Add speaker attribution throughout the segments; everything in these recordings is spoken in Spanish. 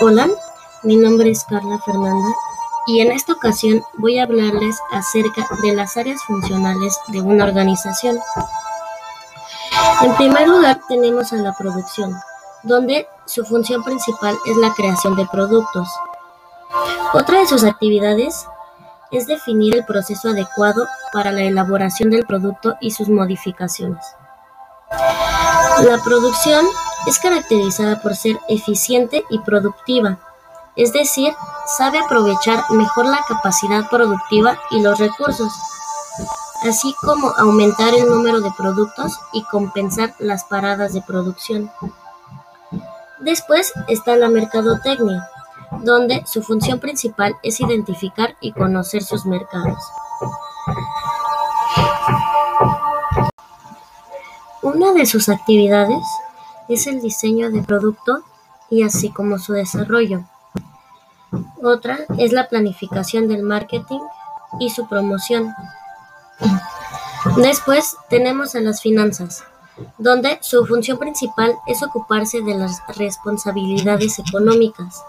Speaker 1: Hola, mi nombre es Carla Fernanda y en esta ocasión voy a hablarles acerca de las áreas funcionales de una organización. En primer lugar tenemos a la producción, donde su función principal es la creación de productos. Otra de sus actividades es definir el proceso adecuado para la elaboración del producto y sus modificaciones. La producción es caracterizada por ser eficiente y productiva, es decir, sabe aprovechar mejor la capacidad productiva y los recursos, así como aumentar el número de productos y compensar las paradas de producción. Después está la mercadotecnia, donde su función principal es identificar y conocer sus mercados. Una de sus actividades es el diseño de producto y así como su desarrollo. Otra es la planificación del marketing y su promoción. Después tenemos a las finanzas, donde su función principal es ocuparse de las responsabilidades económicas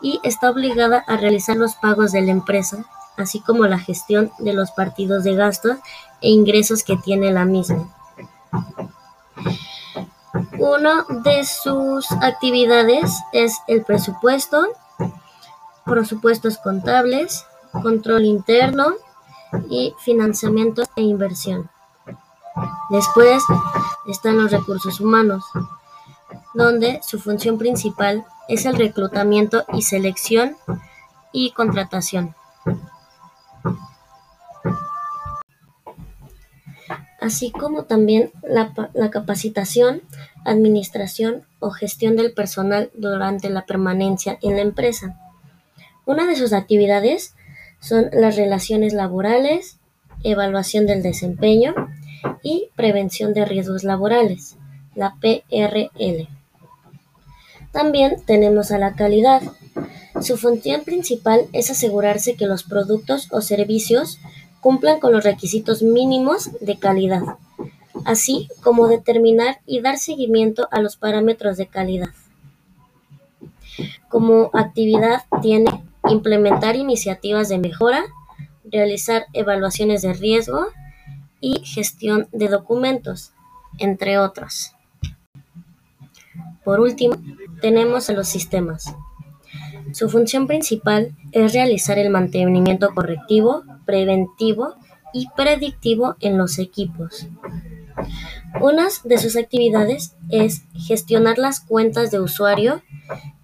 Speaker 1: y está obligada a realizar los pagos de la empresa, así como la gestión de los partidos de gastos e ingresos que tiene la misma. Una de sus actividades es el presupuesto, presupuestos contables, control interno y financiamiento e inversión. Después están los recursos humanos, donde su función principal es el reclutamiento y selección y contratación. así como también la, capacitación, administración o gestión del personal durante la permanencia en la empresa. Una de sus actividades son las relaciones laborales, evaluación del desempeño y prevención de riesgos laborales, la PRL. También tenemos a la calidad. Su función principal es asegurarse que los productos o servicios cumplan con los requisitos mínimos de calidad, así como determinar y dar seguimiento a los parámetros de calidad. Como actividad tiene implementar iniciativas de mejora, realizar evaluaciones de riesgo y gestión de documentos, entre otros. Por último, tenemos a los sistemas. Su función principal es realizar el mantenimiento correctivo, preventivo y predictivo en los equipos. Una de sus actividades es gestionar las cuentas de usuario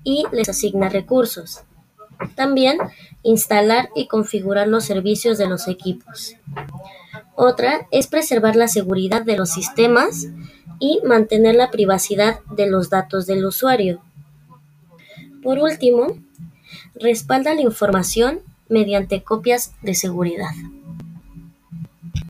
Speaker 1: y les asigna recursos. También instalar y configurar los servicios de los equipos. Otra es preservar la seguridad de los sistemas y mantener la privacidad de los datos del usuario. Por último, respalda la información mediante copias de seguridad.